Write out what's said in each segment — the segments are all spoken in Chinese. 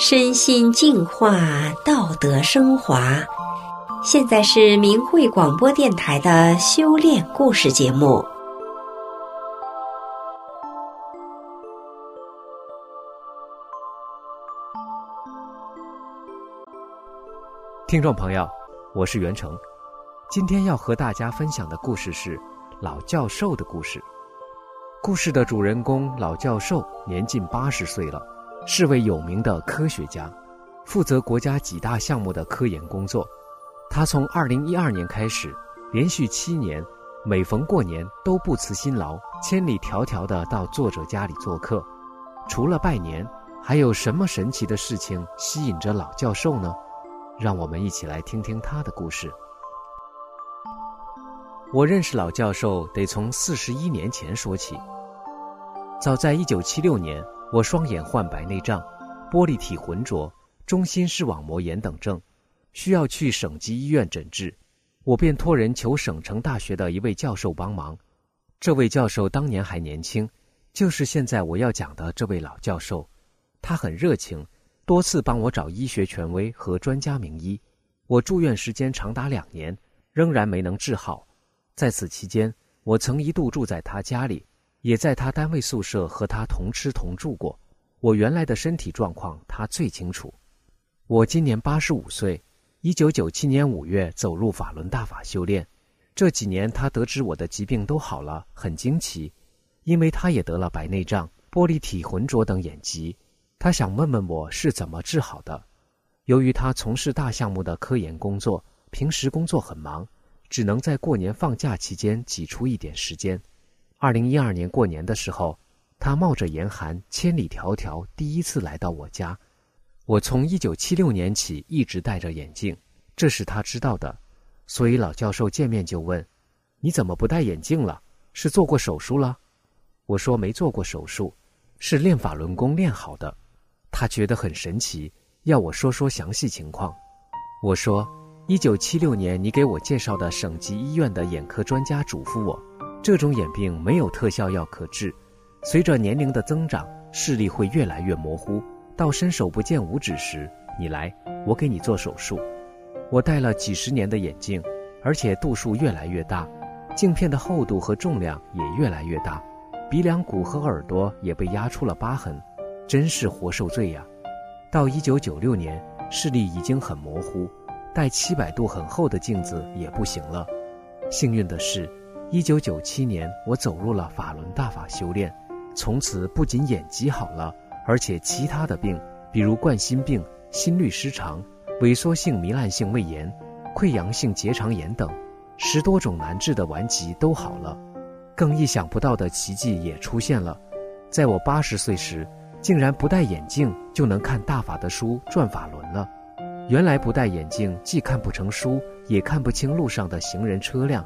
身心净化，道德升华。现在是明慧广播电台的修炼故事节目。听众朋友，我是袁成，今天要和大家分享的故事是老教授的故事。故事的主人公老教授年近八十岁了。是位有名的科学家，负责国家几大项目的科研工作。他从2012年开始，连续七年，每逢过年都不辞辛劳，千里迢迢地到作者家里做客。除了拜年，还有什么神奇的事情吸引着老教授呢？让我们一起来听听他的故事。我认识老教授得从四十一年前说起。早在1976年。我双眼患白内障、玻璃体浑浊、中心视网膜炎等症，需要去省级医院诊治。我便托人求省城大学的一位教授帮忙。这位教授当年还年轻，就是现在我要讲的这位老教授。他很热情，多次帮我找医学权威和专家名医。我住院时间长达两年，仍然没能治好。在此期间，我曾一度住在他家里。也在他单位宿舍和他同吃同住过，我原来的身体状况他最清楚。我今年八十五岁，一九九七年五月走入法轮大法修炼，这几年他得知我的疾病都好了，很惊奇，因为他也得了白内障、玻璃体浑浊等眼疾，他想问问我是怎么治好的。由于他从事大项目的科研工作，平时工作很忙，只能在过年放假期间挤出一点时间。二零一二年过年的时候，他冒着严寒，千里迢迢第一次来到我家。我从一九七六年起一直戴着眼镜，这是他知道的。所以老教授见面就问：“你怎么不戴眼镜了？是做过手术了？”我说：“没做过手术，是练法轮功练好的。”他觉得很神奇，要我说说详细情况。我说：“一九七六年你给我介绍的省级医院的眼科专家嘱咐我。”这种眼病没有特效药可治，随着年龄的增长，视力会越来越模糊，到伸手不见五指时，你来，我给你做手术。我戴了几十年的眼镜，而且度数越来越大，镜片的厚度和重量也越来越大，鼻梁骨和耳朵也被压出了疤痕，真是活受罪呀！到一九九六年，视力已经很模糊，戴七百度很厚的镜子也不行了。幸运的是，一九九七年，我走入了法轮大法修炼，从此不仅眼疾好了，而且其他的病，比如冠心病、心律失常、萎缩性糜烂性胃炎、溃疡性结肠炎等十多种难治的顽疾都好了。更意想不到的奇迹也出现了，在我八十岁时，竟然不戴眼镜就能看大法的书转法轮了。原来不戴眼镜既看不成书，也看不清路上的行人车辆。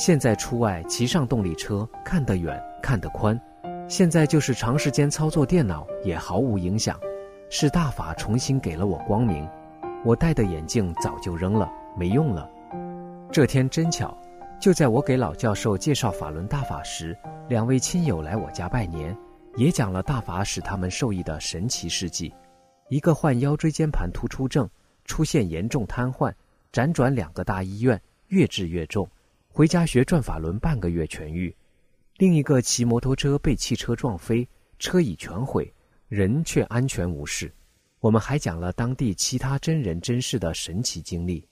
现在出外骑上动力车，看得远，看得宽。现在就是长时间操作电脑也毫无影响，是大法重新给了我光明。我戴的眼镜早就扔了，没用了。这天真巧，就在我给老教授介绍法轮大法时，两位亲友来我家拜年，也讲了大法使他们受益的神奇事迹。一个患腰椎间盘突出症，出现严重瘫痪，辗转两个大医院，越治越重。回家学转法轮，半个月痊愈。另一个骑摩托车被汽车撞飞，车已全毁，人却安全无事。我们还讲了当地其他真人真事的神奇经历。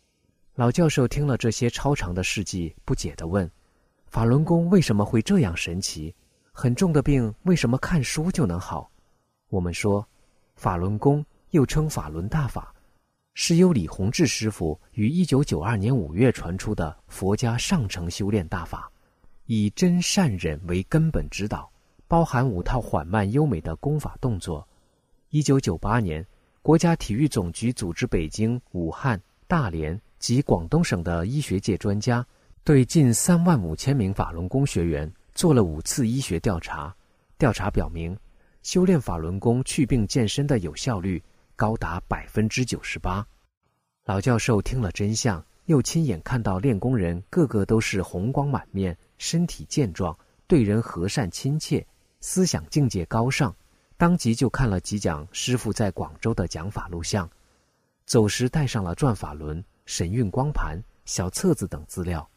老教授听了这些超长的事迹，不解地问：“法轮功为什么会这样神奇？很重的病为什么看书就能好？”我们说，法轮功又称法轮大法。是由李洪志师傅于一九九二年五月传出的佛家上乘修炼大法，以真善忍为根本指导，包含五套缓慢优美的功法动作。一九九八年，国家体育总局组织北京、武汉、大连及广东省的医学界专家，对近三万五千名法轮功学员做了五次医学调查。调查表明，修炼法轮功去病健身的有效率。高达百分之九十八。老教授听了真相，又亲眼看到练功人个个都是红光满面，身体健壮，对人和善亲切，思想境界高尚，当即就看了几讲师傅在广州的讲法录像，走时带上了转法轮、神韵光盘、小册子等资料。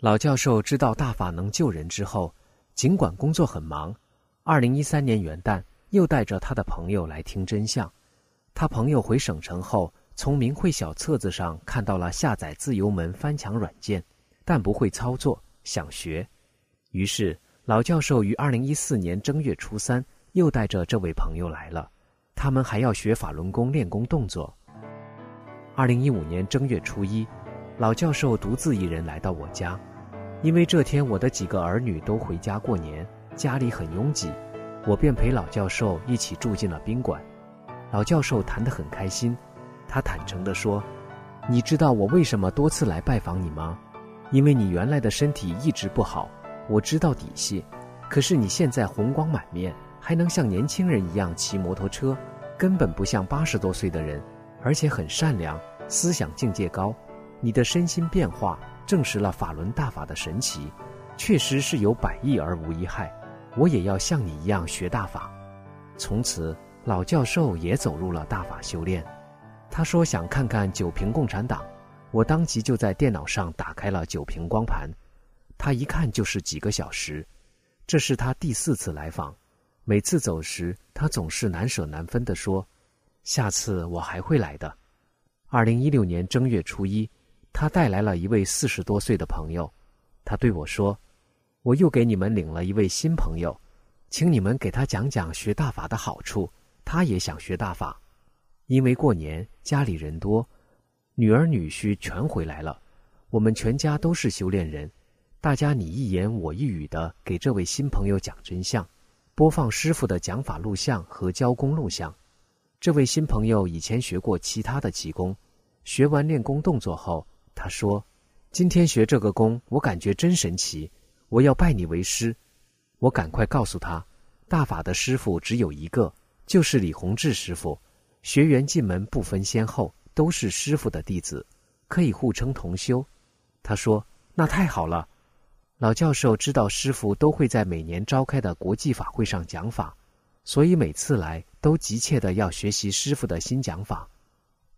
老教授知道大法能救人之后，尽管工作很忙，二零一三年元旦又带着他的朋友来听真相。他朋友回省城后，从明慧小册子上看到了下载自由门翻墙软件，但不会操作，想学。于是老教授于二零一四年正月初三。又带着这位朋友来了，他们还要学法轮功练功动作。二零一五年正月初一，老教授独自一人来到我家，因为这天我的几个儿女都回家过年，家里很拥挤，我便陪老教授一起住进了宾馆。老教授谈得很开心，他坦诚地说：“你知道我为什么多次来拜访你吗？因为你原来的身体一直不好，我知道底细，可是你现在红光满面。”还能像年轻人一样骑摩托车，根本不像八十多岁的人，而且很善良，思想境界高。你的身心变化证实了法轮大法的神奇，确实是有百益而无一害。我也要像你一样学大法。从此，老教授也走入了大法修炼。他说想看看九瓶共产党，我当即就在电脑上打开了九瓶光盘，他一看就是几个小时。这是他第四次来访。每次走时，他总是难舍难分地说：“下次我还会来的。”二零一六年正月初一，他带来了一位四十多岁的朋友。他对我说：“我又给你们领了一位新朋友，请你们给他讲讲学大法的好处。他也想学大法，因为过年家里人多，女儿女婿全回来了，我们全家都是修炼人，大家你一言我一语的给这位新朋友讲真相。”播放师傅的讲法录像和教功录像。这位新朋友以前学过其他的奇功，学完练功动作后，他说：“今天学这个功，我感觉真神奇，我要拜你为师。”我赶快告诉他，大法的师傅只有一个，就是李洪志师傅。学员进门不分先后，都是师傅的弟子，可以互称同修。他说：“那太好了。”老教授知道师傅都会在每年召开的国际法会上讲法，所以每次来都急切地要学习师傅的新讲法。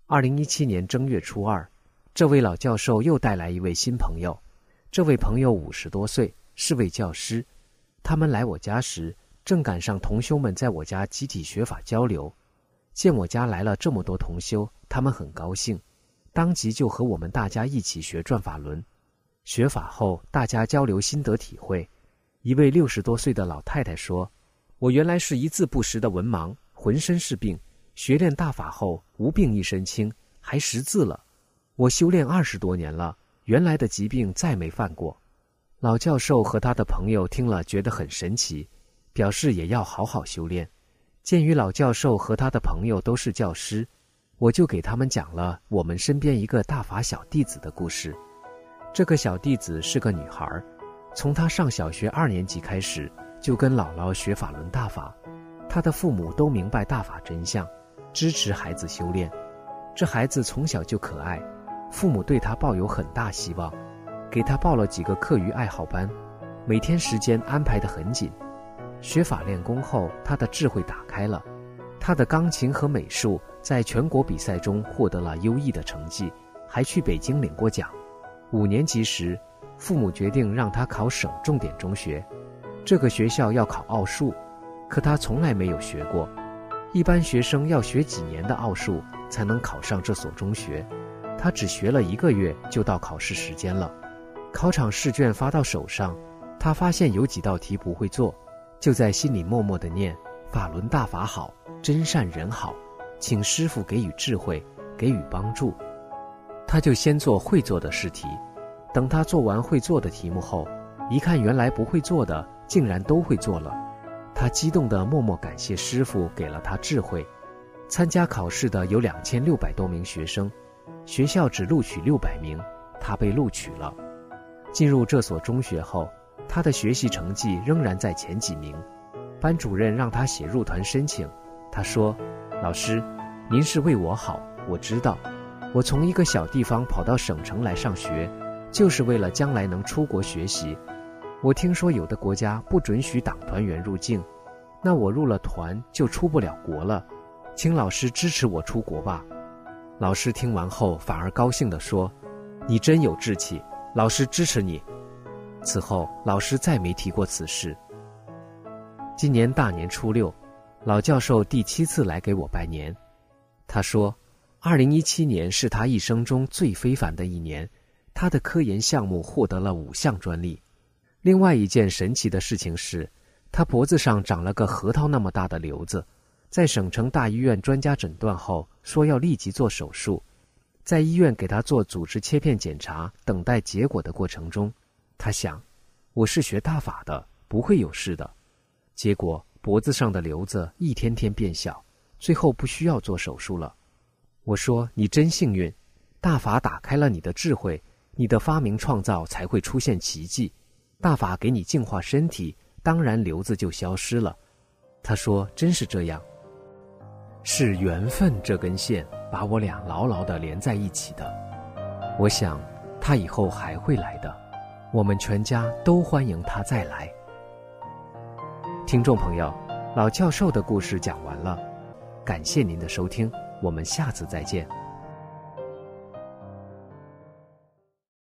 二零一七年正月初二，这位老教授又带来一位新朋友。这位朋友五十多岁，是位教师。他们来我家时，正赶上同修们在我家集体学法交流。见我家来了这么多同修，他们很高兴，当即就和我们大家一起学转法轮。学法后，大家交流心得体会。一位六十多岁的老太太说：“我原来是一字不识的文盲，浑身是病。学练大法后，无病一身轻，还识字了。我修炼二十多年了，原来的疾病再没犯过。”老教授和他的朋友听了，觉得很神奇，表示也要好好修炼。鉴于老教授和他的朋友都是教师，我就给他们讲了我们身边一个大法小弟子的故事。这个小弟子是个女孩，从她上小学二年级开始就跟姥姥学法轮大法，她的父母都明白大法真相，支持孩子修炼。这孩子从小就可爱，父母对她抱有很大希望，给她报了几个课余爱好班，每天时间安排得很紧。学法练功后，他的智慧打开了，他的钢琴和美术在全国比赛中获得了优异的成绩，还去北京领过奖。五年级时，父母决定让他考省重点中学。这个学校要考奥数，可他从来没有学过。一般学生要学几年的奥数才能考上这所中学，他只学了一个月就到考试时间了。考场试卷发到手上，他发现有几道题不会做，就在心里默默的念：“法轮大法好，真善人好，请师傅给予智慧，给予帮助。”他就先做会做的试题，等他做完会做的题目后，一看原来不会做的竟然都会做了，他激动的默默感谢师傅给了他智慧。参加考试的有两千六百多名学生，学校只录取六百名，他被录取了。进入这所中学后，他的学习成绩仍然在前几名。班主任让他写入团申请，他说：“老师，您是为我好，我知道。”我从一个小地方跑到省城来上学，就是为了将来能出国学习。我听说有的国家不准许党团员入境，那我入了团就出不了国了，请老师支持我出国吧。”老师听完后反而高兴地说：“你真有志气，老师支持你。”此后，老师再没提过此事。今年大年初六，老教授第七次来给我拜年。他说：“二零一七年是他一生中最非凡的一年，他的科研项目获得了五项专利。另外一件神奇的事情是，他脖子上长了个核桃那么大的瘤子。”在省城大医院专家诊断后，说要立即做手术。在医院给他做组织切片检查、等待结果的过程中，他想：“我是学大法的，不会有事的。”结果脖子上的瘤子一天天变小，最后不需要做手术了。我说：“你真幸运，大法打开了你的智慧，你的发明创造才会出现奇迹。大法给你净化身体，当然瘤子就消失了。”他说：“真是这样。”是缘分这根线把我俩牢牢地连在一起的。我想，他以后还会来的，我们全家都欢迎他再来。听众朋友，老教授的故事讲完了，感谢您的收听，我们下次再见。